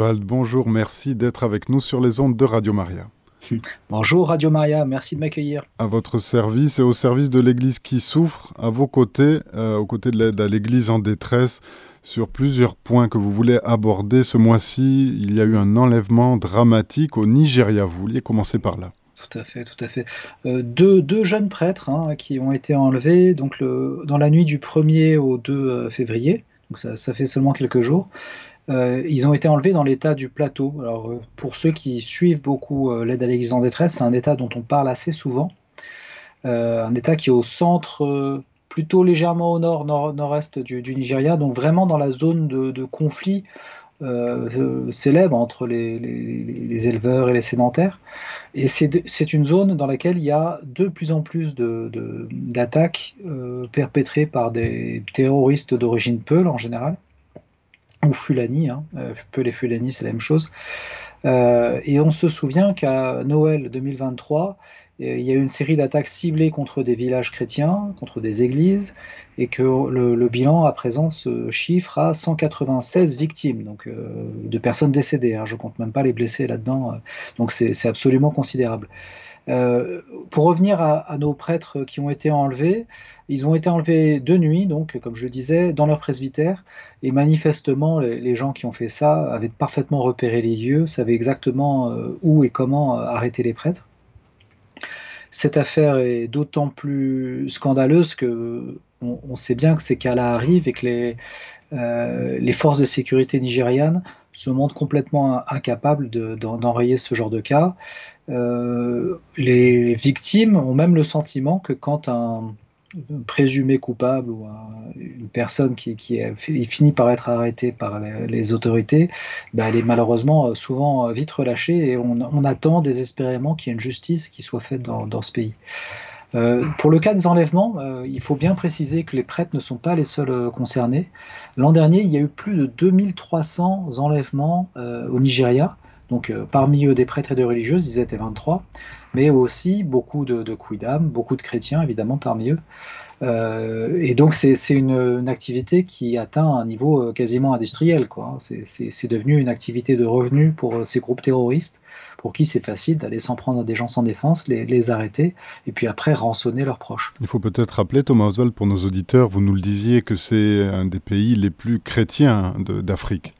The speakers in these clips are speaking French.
Oswald, bonjour, merci d'être avec nous sur les ondes de Radio Maria. Bonjour Radio Maria, merci de m'accueillir. À votre service et au service de l'Église qui souffre, à vos côtés, euh, aux côtés de l'aide à l'Église en détresse, sur plusieurs points que vous voulez aborder. Ce mois-ci, il y a eu un enlèvement dramatique au Nigeria. Vous vouliez commencer par là tout à fait, tout à fait. Euh, deux, deux, jeunes prêtres hein, qui ont été enlevés donc le, dans la nuit du 1er au 2 euh, février, donc ça, ça fait seulement quelques jours. Euh, ils ont été enlevés dans l'état du plateau. Alors, euh, pour ceux qui suivent beaucoup euh, l'aide à l'Église en détresse, c'est un état dont on parle assez souvent. un état qui est au centre, plutôt légèrement au nord, nord-est du, Nigeria, donc vraiment dans la zone de, conflit célèbre entre les, éleveurs et les sédentaires. Et c'est une zone dans laquelle il y a de plus en plus d'attaques perpétrées par des terroristes d'origine Peul en général ou Fulani, hein, euh, peu les Fulani c'est la même chose. Euh, et on se souvient qu'à Noël 2023, euh, il y a eu une série d'attaques ciblées contre des villages chrétiens, contre des églises, et que le, bilan à présent se chiffre à 196 victimes, donc de personnes décédées. Hein, je compte même pas les blessés là-dedans, donc c'est absolument considérable. Euh, pour revenir à, nos prêtres qui ont été enlevés, ils ont été enlevés de nuit, donc comme je le disais, dans leur presbytère, et manifestement les, gens qui ont fait ça avaient parfaitement repéré les lieux, savaient exactement euh, où et comment euh, arrêter les prêtres. Cette affaire est d'autant plus scandaleuse que on, sait bien que ces cas-là arrivent et que les, les forces de sécurité nigérianes se montrent complètement incapables d'enrayer ce genre de cas. Euh, les victimes ont même le sentiment que quand un, présumé coupable ou une personne qui, qui finit par être arrêtée par les, autorités, bah, elle est malheureusement euh, souvent euh, vite relâchée et on, attend désespérément qu'il y ait une justice qui soit faite dans, ce pays. Pour le cas des enlèvements, il faut bien préciser que les prêtres ne sont pas les seuls concernés. L'an dernier, il y a eu plus de 2300 enlèvements au Nigeria, donc euh, parmi eux des prêtres et des religieuses, ils étaient 23, mais aussi beaucoup de, de beaucoup de chrétiens évidemment parmi eux. Euh, et donc c'est une, activité qui atteint un niveau euh, quasiment industriel. C'est devenu une activité de revenu pour ces groupes terroristes, pour qui c'est facile d'aller s'en prendre à des gens sans défense, les, les, arrêter, et puis après rançonner leurs proches. Il faut peut-être rappeler, Thomas Oswald, pour nos auditeurs, vous nous le disiez, que c'est un des pays les plus chrétiens d'Afrique.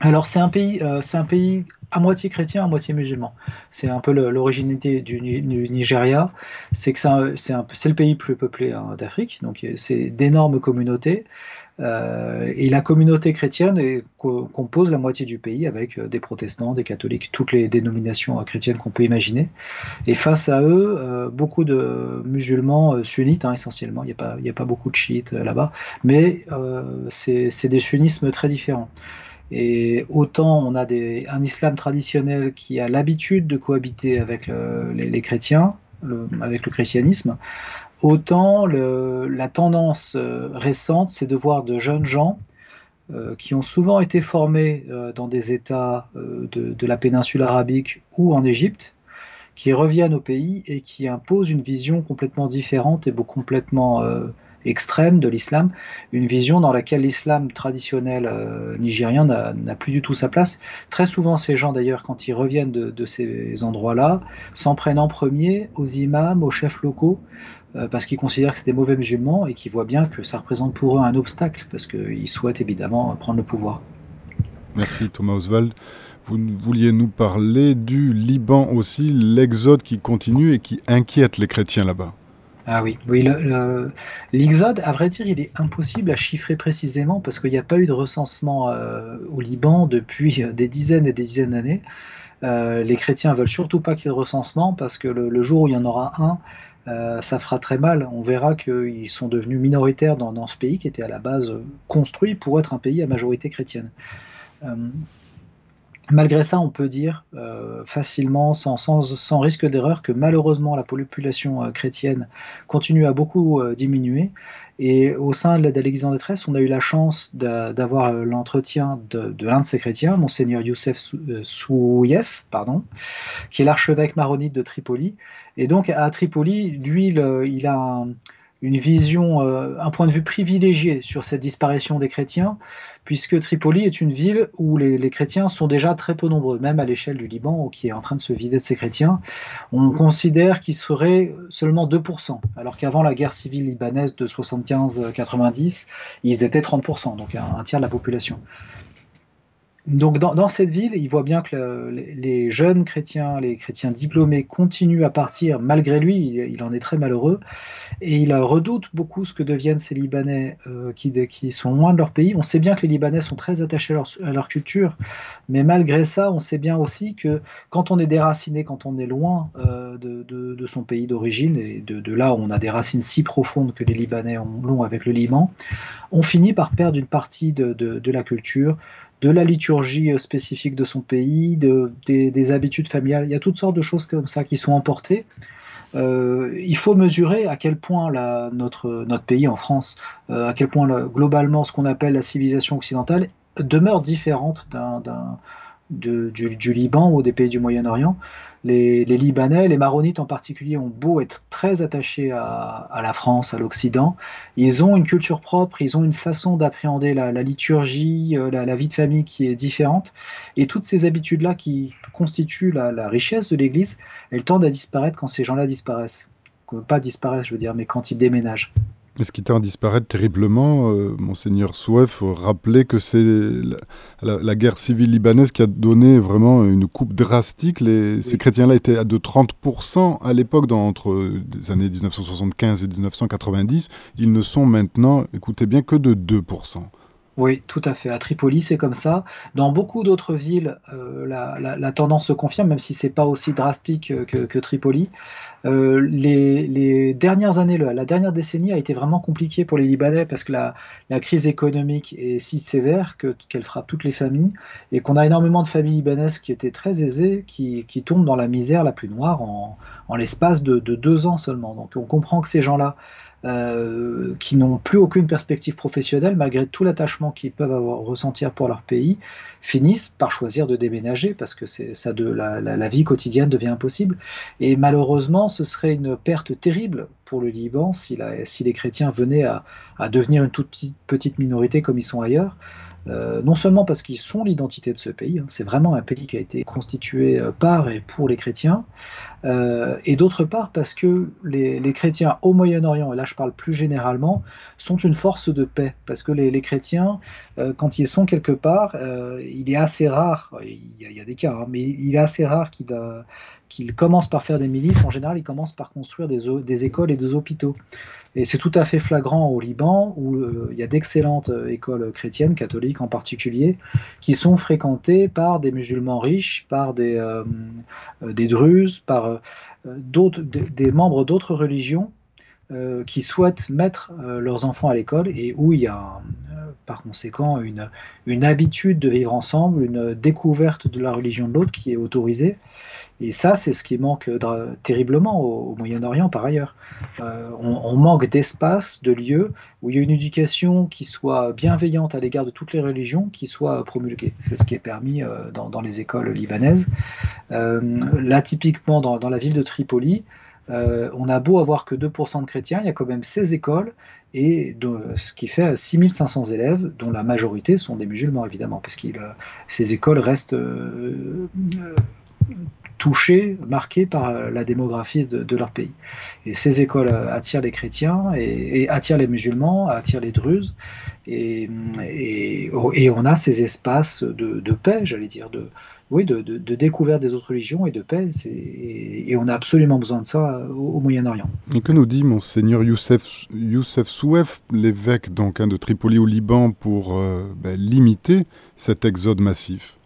Alors c'est un pays, euh, c'est un pays à moitié chrétien, à moitié musulman. C'est un peu l'originalité du, Nigeria. C'est que c'est le pays le plus peuplé hein, d'Afrique, donc c'est d'énormes communautés. Euh, et la communauté chrétienne compose la moitié du pays avec euh, des protestants, des catholiques, toutes les dénominations chrétiennes qu'on peut imaginer. Et face à eux, beaucoup de musulmans sunnites hein, essentiellement. Il n'y a pas beaucoup de chiites là-bas, mais c'est des sunnismes très différents. Et autant on a un islam traditionnel qui a l'habitude de cohabiter avec les, chrétiens, avec le christianisme, autant la tendance euh, récente, c'est de voir de jeunes gens euh, qui ont souvent été formés euh, dans des États de, de, la péninsule arabique ou en Égypte, qui reviennent au pays et qui imposent une vision complètement différente et complètement extrême de l'islam, une vision dans laquelle l'islam traditionnel euh, nigérien n'a plus du tout sa place. Très souvent, ces gens, d'ailleurs, quand ils reviennent de, ces endroits-là, s'en prennent en premier aux imams, aux chefs locaux, euh, parce qu'ils considèrent que c'est des mauvais musulmans et qu'ils voient bien que ça représente pour eux un obstacle, parce qu'ils souhaitent évidemment prendre le pouvoir. Merci Thomas Oswald. Vous vouliez nous parler du Liban aussi, l'exode qui continue et qui inquiète les chrétiens là-bas. Ah oui, oui l'exode, à vrai dire, il est impossible à chiffrer précisément parce qu'il n'y a pas eu de recensement euh, au Liban depuis euh, des dizaines et des dizaines d'années. Euh, les chrétiens veulent surtout pas qu'il y ait de recensement parce que le, jour où il y en aura un, ça fera très mal. On verra qu'ils sont devenus minoritaires dans, ce pays qui était à la base construit pour être un pays à majorité chrétienne. Malgré ça, on peut dire euh, facilement, sans, sans, risque d'erreur, que malheureusement la population euh, chrétienne continue à beaucoup euh, diminuer. Et au sein de l'Église en détresse, on a eu la chance d'avoir l'entretien de, l'un de ces chrétiens, Monseigneur Youssef Souyef, pardon, qui est l'archevêque maronite de Tripoli. Et donc à Tripoli, lui, il, a une vision, un point de vue privilégié sur cette disparition des chrétiens, puisque Tripoli est une ville où les, chrétiens sont déjà très peu nombreux, même à l'échelle du Liban, qui est en train de se vider de ses chrétiens. On considère qu'il serait seulement 2%, alors qu'avant la guerre civile libanaise de 75-90, ils étaient 30%, donc un tiers de la population. Donc dans, cette ville, il voit bien que les jeunes chrétiens, les chrétiens diplômés continuent à partir malgré lui, il, en est très malheureux, et il redoute beaucoup ce que deviennent ces Libanais euh, qui, sont loin de leur pays. On sait bien que les Libanais sont très attachés à leur, culture, mais malgré ça, on sait bien aussi que quand on est déraciné, quand on est loin euh, de, son pays d'origine, et de, là où on a des racines si profondes que les Libanais ont avec le Liban, on finit par perdre une partie de la culture, de la liturgie euh, spécifique de son pays, de, des, habitudes familiales. Il y a toutes sortes de choses comme ça qui sont emportées. Euh, il faut mesurer à quel point notre, pays en France, euh, à quel point globalement ce qu'on appelle la civilisation occidentale demeure différente du, Liban ou des pays du Moyen-Orient les, Libanais, les Maronites en particulier, ont beau être très attachés à, la France, à l'Occident, ils ont une culture propre, ils ont une façon d'appréhender la, liturgie, euh, la, vie de famille qui est différente. Et toutes ces habitudes-là qui constituent la, richesse de l'Église, elles tendent à disparaître quand ces gens-là disparaissent. Pas disparaissent, je veux dire, mais quand ils déménagent. Ce qui tend à disparaître terriblement, euh, monseigneur Souef rappelait que c'est la, guerre civile libanaise qui a donné vraiment une coupe drastique. Ces chrétiens-là étaient à de 30% à l'époque, entre les années 1975 et 1990. Ils ne sont maintenant, écoutez bien, que de 2%. Oui, tout à fait. À Tripoli, c'est comme ça. Dans beaucoup d'autres villes, euh, la, tendance se confirme, même si c'est pas aussi drastique que, Tripoli. Euh, les, dernières années, la dernière décennie a été vraiment compliquée pour les Libanais parce que la, crise économique est si sévère qu'elle frappe toutes les familles et qu'on a énormément de familles libanaises qui étaient très aisées, qui, tombent dans la misère la plus noire en, l'espace de, de, deux ans seulement. Donc on comprend que ces gens-là euh, qui n'ont plus aucune perspective professionnelle, malgré tout l'attachement qu'ils peuvent avoir ressentir pour leur pays, finissent par choisir de déménager parce que la, vie quotidienne devient impossible. Et malheureusement, ce serait une perte terrible pour le Liban si, les chrétiens venaient à, à, devenir une toute petite minorité comme ils sont ailleurs. Euh, non seulement parce qu'ils sont l'identité de ce pays, hein, c'est vraiment un pays qui a été constitué euh, par et pour les chrétiens, euh, et d'autre part parce que les, chrétiens au Moyen-Orient, et là je parle plus généralement, sont une force de paix, parce que les, chrétiens, quand ils sont quelque part, il est assez rare, il y a, des cas, hein, mais il est assez rare qu'ils commencent par faire des milices, en général, ils commencent par construire des écoles et des hôpitaux. Et c'est tout à fait flagrant au Liban, où euh, il y a d'excellentes euh, écoles chrétiennes, catholiques en particulier, qui sont fréquentées par des musulmans riches, par des, euh, des druzes, par d'autres, des, membres d'autres religions qui souhaitent mettre leurs enfants à l'école et où il y a par conséquent une, une habitude de vivre ensemble, une découverte de la religion de l'autre qui est autorisée. Et ça, c'est ce qui manque terriblement au, Moyen-Orient par ailleurs. Euh, on, manque d'espace, de lieux où il y a une éducation qui soit bienveillante à l'égard de toutes les religions, qui soit promulguée. C'est ce qui est permis euh, dans, les écoles libanaises. Euh, là, typiquement, dans, la ville de Tripoli, on a beau avoir que 2% de chrétiens, il y a quand même 16 écoles, et ce qui fait 6500 élèves, dont la majorité sont des musulmans, évidemment, parce que ces écoles restent touchés, marqués par la démographie de, leur pays. Et ces écoles attirent les chrétiens et, attirent les musulmans, attirent les druzes, et, et, on a ces espaces de, paix, j'allais dire, de, oui, de, découverte des autres religions et de paix, et, on a absolument besoin de ça au, Moyen-Orient. Et que nous dit monseigneur Youssef, Youssef Souef, l'évêque donc hein, de Tripoli au Liban, pour euh, ben, limiter cet exode massif?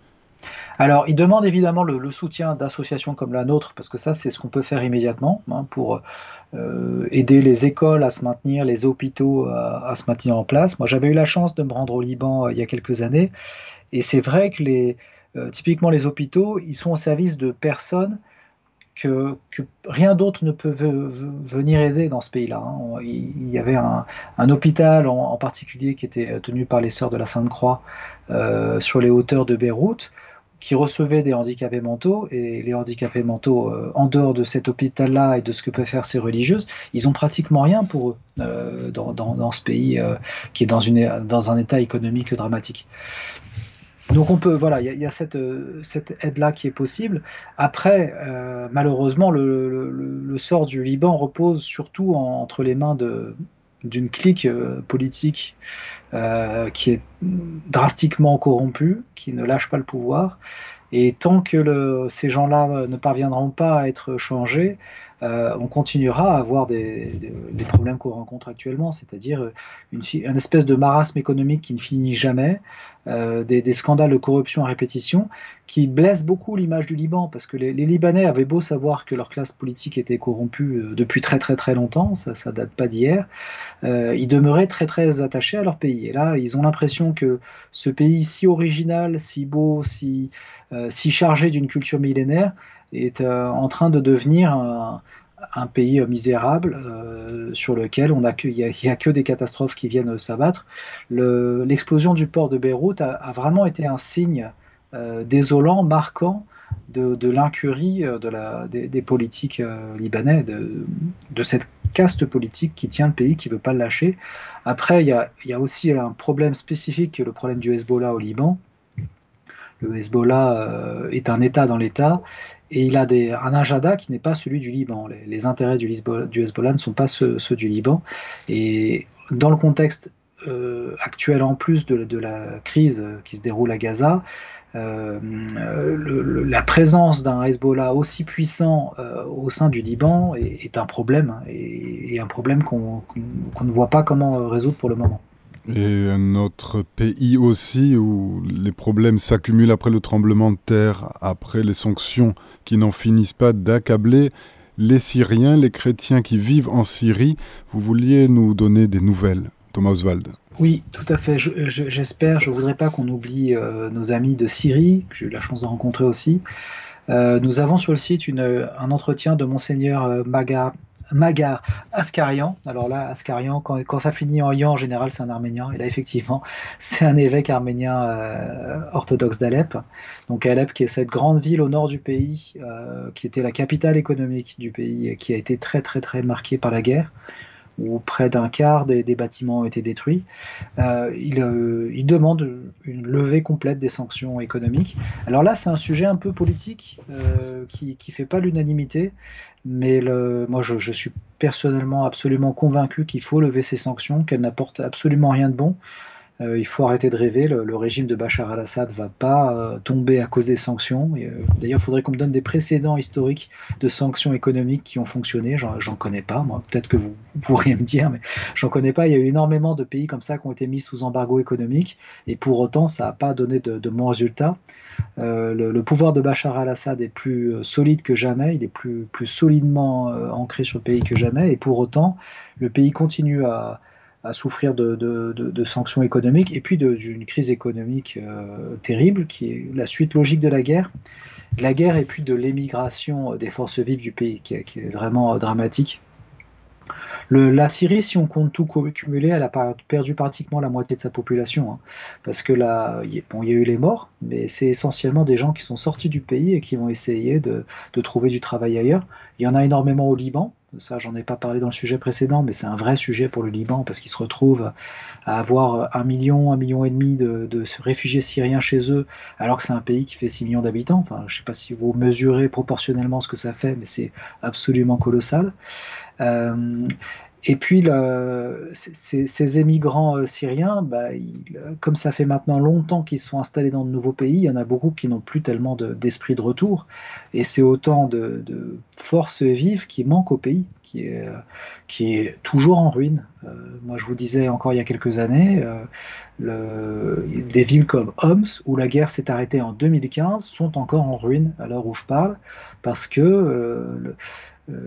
Alors, il demande évidemment le, soutien d'associations comme la nôtre, parce que ça, c'est ce qu'on peut faire immédiatement hein, pour euh, aider les écoles à se maintenir, les hôpitaux à, se maintenir en place. Moi, j'avais eu la chance de me rendre au Liban euh, il y a quelques années, et c'est vrai que les, euh, typiquement les hôpitaux, ils sont au service de personnes que, rien d'autre ne peut venir aider dans ce pays-là. Hein. Il y avait un, hôpital en, particulier qui était tenu par les Sœurs de la Sainte-Croix sur les hauteurs de Beyrouth qui recevaient des handicapés mentaux, et les handicapés mentaux, en dehors de cet hôpital-là et de ce que peuvent faire ces religieuses, ils ont pratiquement rien pour eux dans, ce pays qui est dans un état économique dramatique. Donc on peut, voilà, il y, a cette, cette aide-là qui est possible. Après, malheureusement, le, le, sort du Liban repose surtout entre les mains d'une clique euh, politique euh, qui est drastiquement corrompue, qui ne lâche pas le pouvoir. Et tant que ces gens-là ne parviendront pas à être changés, euh, on continuera à avoir des, problèmes qu'on rencontre actuellement, c'est-à-dire une, espèce de marasme économique qui ne finit jamais, euh, des, scandales de corruption à répétition, qui blessent beaucoup l'image du Liban, parce que les, Libanais avaient beau savoir que leur classe politique était corrompue euh, depuis très très très longtemps, ça, ça date pas d'hier, ils demeuraient très très attachés à leur pays. Et là, ils ont l'impression que ce pays si original, si beau, si chargé d'une culture millénaire, est euh, en train de devenir un, pays misérable euh, sur lequel on a il n'y a, que des catastrophes qui viennent s'abattre. L'explosion du port de Beyrouth a, vraiment été un signe euh, désolant, marquant de, l'incurie des, politiques libanais, de, de, cette caste politique qui tient le pays, qui ne veut pas le lâcher. Après, il y a, il y a aussi un problème spécifique, le problème du Hezbollah au Liban. Le Hezbollah est un État dans l'État et il a des, un agenda qui n'est pas celui du Liban. Les, intérêts du, Hezbollah ne sont pas ceux, du Liban. Et dans le contexte euh, actuel, en plus de, la crise qui se déroule à Gaza, euh, la présence d'un Hezbollah aussi puissant euh, au sein du Liban est, un problème, et, un problème qu'on ne voit pas comment résoudre pour le moment. Et un autre pays aussi où les problèmes s'accumulent après le tremblement de terre, après les sanctions qui n'en finissent pas d'accabler les Syriens, les chrétiens qui vivent en Syrie. Vous vouliez nous donner des nouvelles, Thomas Oswald? Oui, tout à fait. J'espère, je, ne voudrais pas qu'on oublie euh, nos amis de Syrie, que j'ai eu la chance de rencontrer aussi. Euh, nous avons sur le site un entretien de monseigneur euh, Maga Magar Askarian. Alors là, Askarian, quand, ça finit en yan, en général, c'est un arménien. Et là, effectivement, c'est un évêque arménien euh, orthodoxe d'Alep. Donc Alep, qui est cette grande ville au nord du pays, euh, qui était la capitale économique du pays, qui a été très, très, très marquée par la guerre où près d'un quart des, bâtiments ont été détruits. Euh, euh, il, demande une levée complète des sanctions économiques. Alors là, c'est un sujet un peu politique euh, qui ne fait pas l'unanimité, mais moi, je, suis personnellement absolument convaincu qu'il faut lever ces sanctions, qu'elles n'apportent absolument rien de bon. Euh, il faut arrêter de rêver. Le, régime de Bachar al-Assad va pas euh, tomber à cause des sanctions. Euh, d'ailleurs, il faudrait qu'on me donne des précédents historiques de sanctions économiques qui ont fonctionné. J'en connais pas. Peut-être que vous, pourriez me dire, mais j'en connais pas. Il y a eu énormément de pays comme ça qui ont été mis sous embargo économique, et pour autant, ça n'a pas donné de, bons résultats. le, pouvoir de Bachar al-Assad est plus solide que jamais, il est plus, plus solidement ancré sur le pays que jamais, et pour autant, le pays continue à, à souffrir de, sanctions économiques et puis d'une crise économique euh, terrible qui est la suite logique de la guerre. La guerre et puis de l'émigration des forces vives du pays qui, est vraiment euh, dramatique. la Syrie, si on compte tout cumulé, elle a perdu pratiquement la moitié de sa population. Hein. parce que là, il y a eu les morts, mais c'est essentiellement des gens qui sont sortis du pays et qui vont essayer de trouver du travail ailleurs. Il y en a énormément au Liban, ça, j'en ai pas parlé dans le sujet précédent, mais c'est un vrai sujet pour le Liban parce qu'ils se retrouvent à avoir un million, un million et demi de, réfugiés syriens chez eux, alors que c'est un pays qui fait 6 millions d'habitants. Enfin, je sais pas si vous mesurez proportionnellement ce que ça fait, mais c'est absolument colossal. Euh, et puis, ces, émigrants euh, syriens, bah, comme ça fait maintenant longtemps qu'ils sont installés dans de nouveaux pays, il y en a beaucoup qui n'ont plus tellement d'esprit de, retour. Et c'est autant de, forces vives qui manquent au pays, qui est, est toujours en ruine. Euh, moi, je vous disais encore il y a quelques années, euh, des villes comme Homs, où la guerre s'est arrêtée en 2015, sont encore en ruine à l'heure où je parle, parce que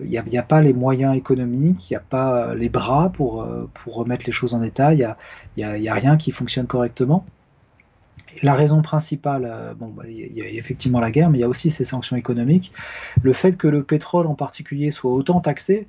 il euh, n'y a, pas les moyens économiques, il n'y a pas les bras pour, euh, pour remettre les choses en état, il n'y a, a, rien qui fonctionne correctement. La raison principale, euh, bon, bah, il y, a effectivement la guerre, mais il y a aussi ces sanctions économiques. Le fait que le pétrole en particulier soit autant taxé,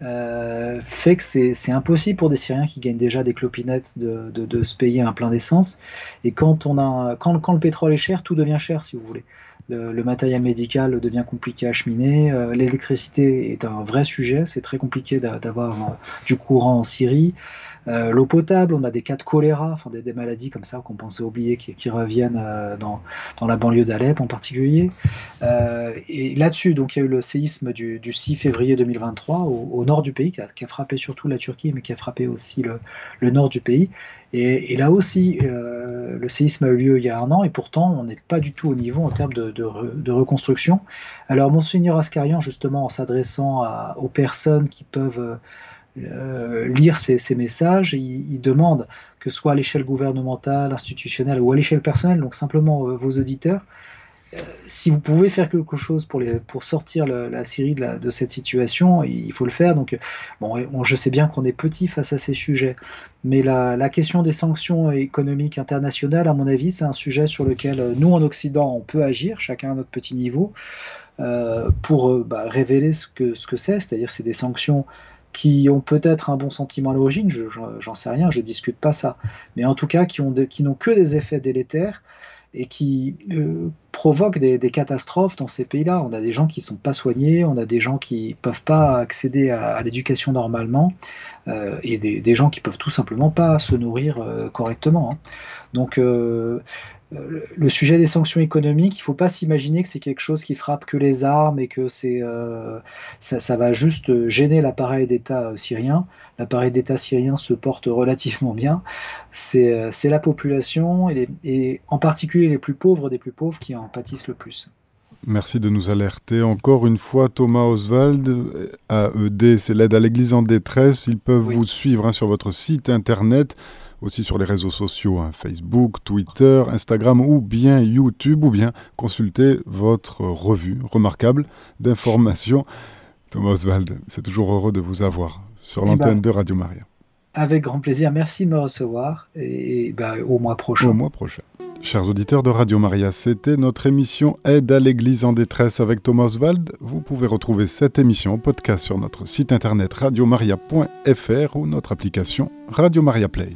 fait que c'est impossible pour des Syriens qui gagnent déjà des clopinettes de, de, se payer un plein d'essence. Et quand, on a, quand, quand, le pétrole est cher, tout devient cher, si vous voulez. Le, matériel médical devient compliqué à acheminer. L'électricité est un vrai sujet. C'est très compliqué d'avoir du courant en Syrie. Euh, l'eau potable, on a des cas de choléra, des, maladies comme ça qu'on pensait oublier qui, reviennent euh, dans, la banlieue d'Alep en particulier. Euh, et là-dessus, donc il y a eu le séisme du, 6 février 2023 au, nord du pays, qui a, frappé surtout la Turquie, mais qui a frappé aussi le, nord du pays. Et, là aussi, le séisme a eu lieu il y a un an, et pourtant on n'est pas du tout au niveau en termes de, reconstruction. Alors Monseigneur Ascarian, justement, en s'adressant aux personnes qui peuvent euh, lire ces, messages, il, demande que ce soit à l'échelle gouvernementale, institutionnelle ou à l'échelle personnelle, donc simplement euh, vos auditeurs, euh, si vous pouvez faire quelque chose pour, sortir la Syrie de, cette situation, il faut le faire. Donc, bon, je sais bien qu'on est petit face à ces sujets, mais la, question des sanctions économiques internationales, à mon avis, c'est un sujet sur lequel nous, en Occident, on peut agir, chacun à notre petit niveau, pour bah, révéler ce que ce que c'est, c'est-à-dire c'est des sanctions qui ont peut-être un bon sentiment à l'origine, j'en sais rien, je discute pas ça, mais en tout cas qui n'ont que des effets délétères et qui euh, provoquent des, catastrophes dans ces pays-là. On a des gens qui sont pas soignés, on a des gens qui peuvent pas accéder à, l'éducation normalement, euh, et des, gens qui peuvent tout simplement pas se nourrir euh, correctement. Hein. Donc euh, le sujet des sanctions économiques, il ne faut pas s'imaginer que c'est quelque chose qui frappe que les armes et que c'est, euh, ça, va juste gêner l'appareil d'État euh, syrien. L'appareil d'État syrien se porte relativement bien. C'est, la population et, et, en particulier les plus pauvres des plus pauvres qui en pâtissent le plus. Merci de nous alerter. Encore une fois, Thomas Oswald, AED, c'est l'aide à l'Église en détresse. Ils peuvent vous suivre hein, sur votre site internet aussi sur les réseaux sociaux, hein, Facebook, Twitter, Instagram ou bien YouTube, ou bien consulter votre revue remarquable d'informations. Thomas Oswald, c'est toujours heureux de vous avoir sur eh l'antenne ben, de Radio Maria. Avec grand plaisir, merci de me recevoir et, ben, au mois prochain. Au mois prochain. Chers auditeurs de Radio Maria, c'était notre émission Aide à l'Église en détresse avec Thomas Oswald. Vous pouvez retrouver cette émission en podcast sur notre site internet radiomaria.fr ou notre application Radio Maria Play.